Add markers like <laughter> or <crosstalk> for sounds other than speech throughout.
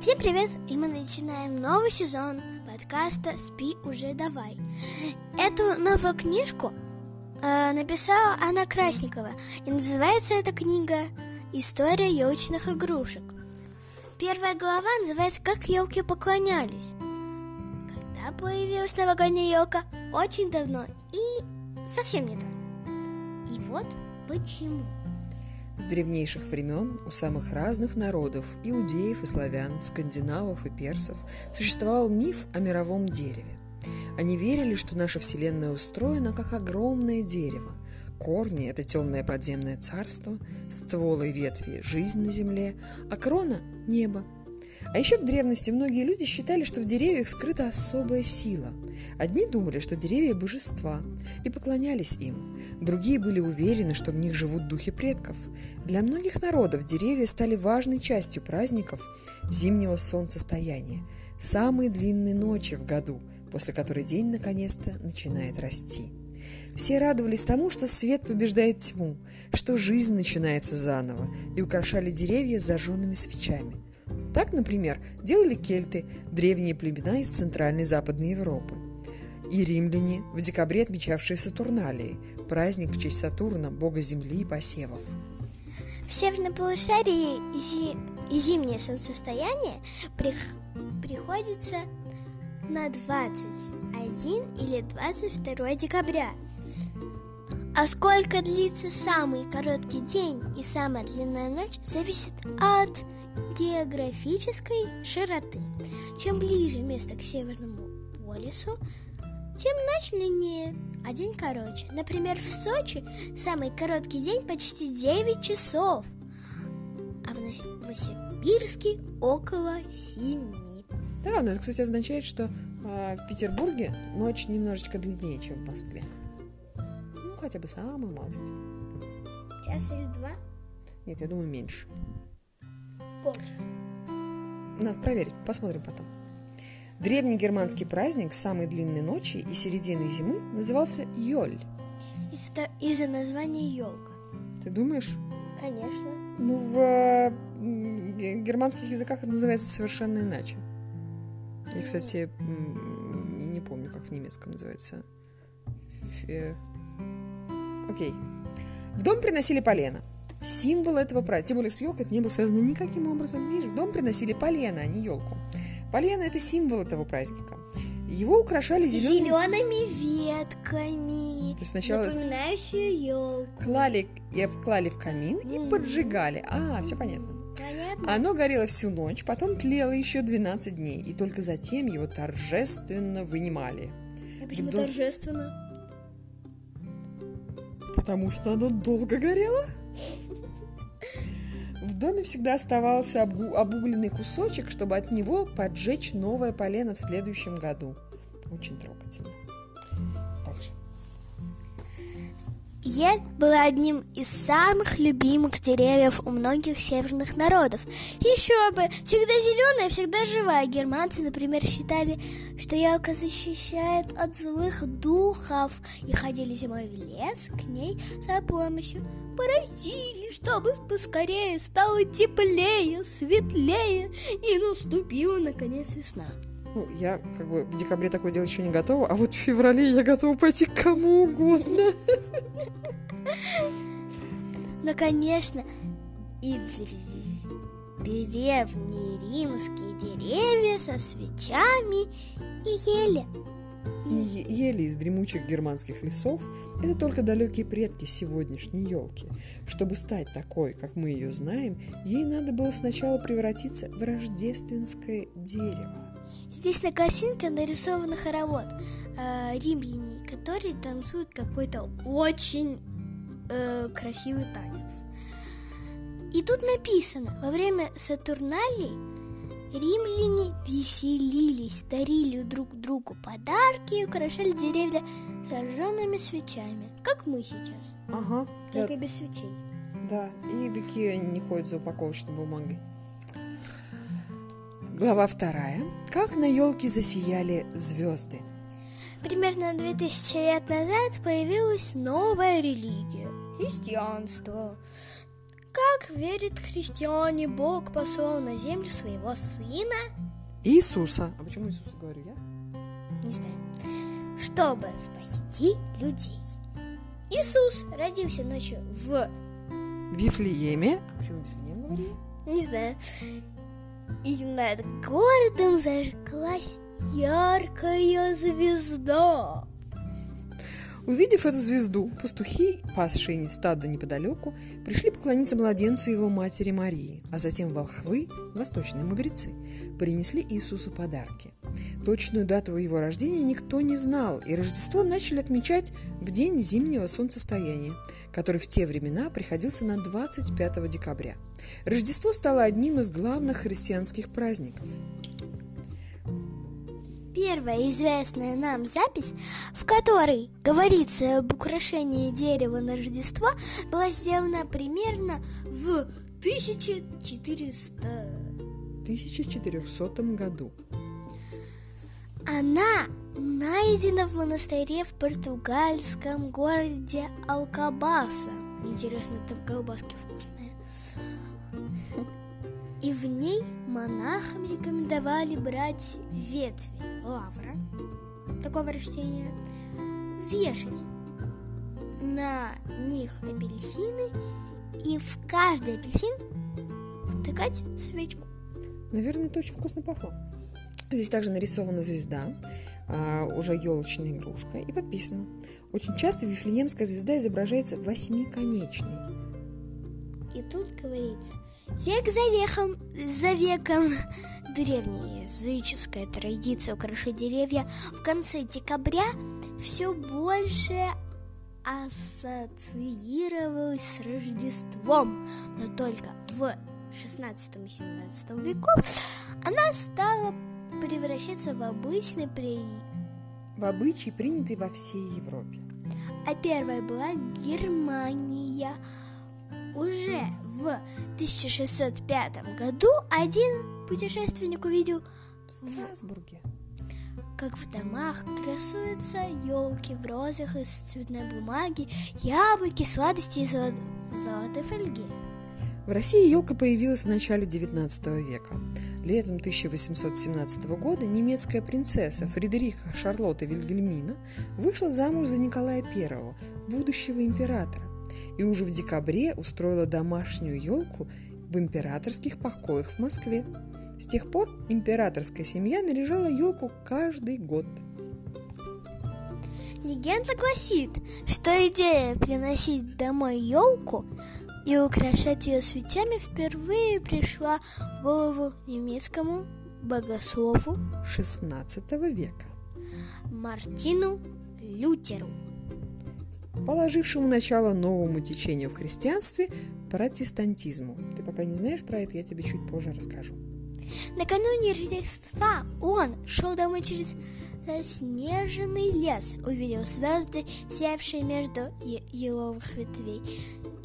Всем привет! И мы начинаем новый сезон подкаста «Спи уже давай». Эту новую книжку э, написала Анна Красникова, и называется эта книга «История елочных игрушек». Первая глава называется «Как елки поклонялись». Когда появилась новогодняя елка? Очень давно и совсем недавно. И вот почему. С древнейших времен у самых разных народов, иудеев и славян, скандинавов и персов, существовал миф о мировом дереве. Они верили, что наша Вселенная устроена как огромное дерево. Корни – это темное подземное царство, стволы и ветви – жизнь на земле, а крона – небо. А еще в древности многие люди считали, что в деревьях скрыта особая сила. Одни думали, что деревья – божества, и поклонялись им. Другие были уверены, что в них живут духи предков. Для многих народов деревья стали важной частью праздников зимнего солнцестояния, самые длинные ночи в году, после которой день наконец-то начинает расти. Все радовались тому, что свет побеждает тьму, что жизнь начинается заново, и украшали деревья зажженными свечами. Так, например, делали кельты, древние племена из Центральной и Западной Европы – и римляне, в декабре отмечавшие Сатурналии, праздник в честь Сатурна, бога земли и посевов. В северном полушарии зи... зимнее солнцестояние при... приходится на 21 или 22 декабря. А сколько длится самый короткий день и самая длинная ночь, зависит от географической широты. Чем ближе место к Северному полюсу, тем ночь длиннее, а день короче. Например, в Сочи самый короткий день почти 9 часов, а в Новосибирске около 7. Да, но это, кстати, означает, что э, в Петербурге ночь немножечко длиннее, чем в Москве. Ну, хотя бы самую малость. Час или два? Нет, я думаю, меньше. Полчаса. Надо проверить, посмотрим потом. Древний германский праздник самой длинной ночи и середины зимы назывался Йоль. Из-за, из названия елка. Ты думаешь? Конечно. Ну, в э, германских языках это называется совершенно иначе. Я, кстати, не помню, как в немецком называется. Фе... Окей. В дом приносили полено. Символ этого праздника. Тем более с елкой это не было связано никаким образом. Видишь, в дом приносили полено, а не елку. Полено – это символ этого праздника. Его украшали зелеными... зелеными ветками, То есть сначала напоминающие елку. Клали, и вклали в камин и mm. поджигали. А, все понятно. Понятно. Оно горело всю ночь, потом тлело еще 12 дней, и только затем его торжественно вынимали. А почему Дом... торжественно? Потому что оно долго горело. В доме всегда оставался обугленный кусочек, чтобы от него поджечь новое полено в следующем году. Очень трогательно. Дальше. Ель была одним из самых любимых деревьев у многих северных народов. Еще бы! Всегда зеленая, всегда живая. Германцы, например, считали, что елка защищает от злых духов и ходили зимой в лес к ней за помощью просили, чтобы поскорее стало теплее, светлее и наступила наконец весна. Ну, я как бы в декабре такое делать еще не готова, а вот в феврале я готова пойти к кому угодно. <laughs> Ну, конечно, и древние римские деревья со свечами и ели. И ели из дремучих германских лесов – это только далекие предки сегодняшней елки. Чтобы стать такой, как мы ее знаем, ей надо было сначала превратиться в рождественское дерево. Здесь на картинке нарисован хоровод э, римляне, которые танцуют какой-то очень э, красивый танец. И тут написано, во время Сатурналей Римляне веселились, дарили друг другу подарки и украшали деревья зажженными свечами, как мы сейчас. Ага. Только да. без свечей. Да, и в Икеа не ходят за упаковочной бумагой. Глава вторая. Как на елке засияли звезды. Примерно 2000 лет назад появилась новая религия – христианство. Как верят христиане, Бог послал на землю своего сына Иисуса. А почему Иисуса говорю я? не знаю, чтобы спасти людей. Иисус родился ночью в... Вифлееме. А почему Вифлеем говорю я? не знаю. И над городом зажглась яркая звезда. Увидев эту звезду, пастухи, пасшие стадо неподалеку, пришли поклониться младенцу его матери Марии, а затем волхвы, восточные мудрецы, принесли Иисусу подарки. Точную дату его рождения никто не знал, и Рождество начали отмечать в день зимнего солнцестояния, который в те времена приходился на 25 декабря. Рождество стало одним из главных христианских праздников. Первая известная нам запись, в которой говорится об украшении дерева на Рождество, была сделана примерно в 1400 1400 году. Она найдена в монастыре в португальском городе Алкабаса. Интересно, там колбаски вкусные. И в ней монахам рекомендовали брать ветви лавра, такого растения, вешать на них апельсины и в каждый апельсин втыкать свечку. Наверное, это очень вкусно пахло. Здесь также нарисована звезда, а, уже елочная игрушка, и подписано. Очень часто Вифлеемская звезда изображается восьмиконечной. И тут говорится, век за веком, за веком древняя языческая традиция украшать деревья в конце декабря все больше ассоциировалась с Рождеством, но только в 16 и 17 веков она стала превращаться в обычный при... В обычай, принятый во всей Европе. А первая была Германия. Уже в 1605 году один путешественник увидел, В Страсбурге. как в домах красуются елки в розах из цветной бумаги, яблоки, сладости из золо- золотой фольги. В России елка появилась в начале XIX века. Летом 1817 года немецкая принцесса Фредериха Шарлотта Вильгельмина вышла замуж за Николая I, будущего императора, и уже в декабре устроила домашнюю елку в императорских покоях в Москве. С тех пор императорская семья наряжала елку каждый год. Легенда гласит, что идея приносить домой елку и украшать ее свечами впервые пришла в голову немецкому богослову XVI века, Мартину Лютеру. Положившему начало новому течению в христианстве – протестантизму. Ты пока не знаешь про это, я тебе чуть позже расскажу. Накануне Рождества он шел домой через заснеженный лес, увидел звезды, сиявшие между еловых ветвей,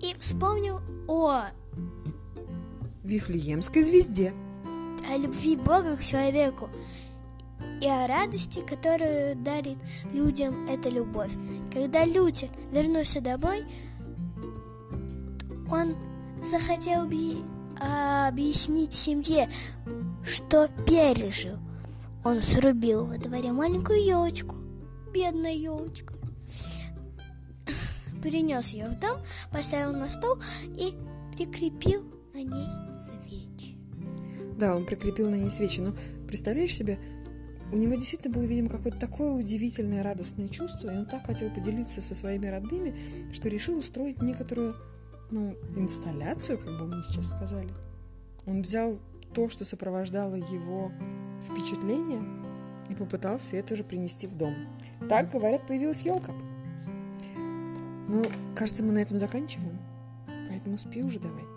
и вспомнил о, Вифлеемской звезде. о любви Бога к человеку и о радости, которую дарит людям эта любовь. Когда Лютер вернулся домой, он захотел объ- объяснить семье, что пережил. Он срубил во дворе маленькую елочку, бедная елочка. <laughs> Перенес ее в дом, поставил на стол и прикрепил на ней свечи. Да, он прикрепил на ней свечи, но представляешь себе, у него действительно было, видимо, какое-то такое удивительное радостное чувство, и он так хотел поделиться со своими родными, что решил устроить некоторую, ну, инсталляцию, как бы мы сейчас сказали. Он взял то, что сопровождало его впечатление, и попытался это же принести в дом. Так, говорят, появилась елка. Ну, кажется, мы на этом заканчиваем. Поэтому спи уже давай.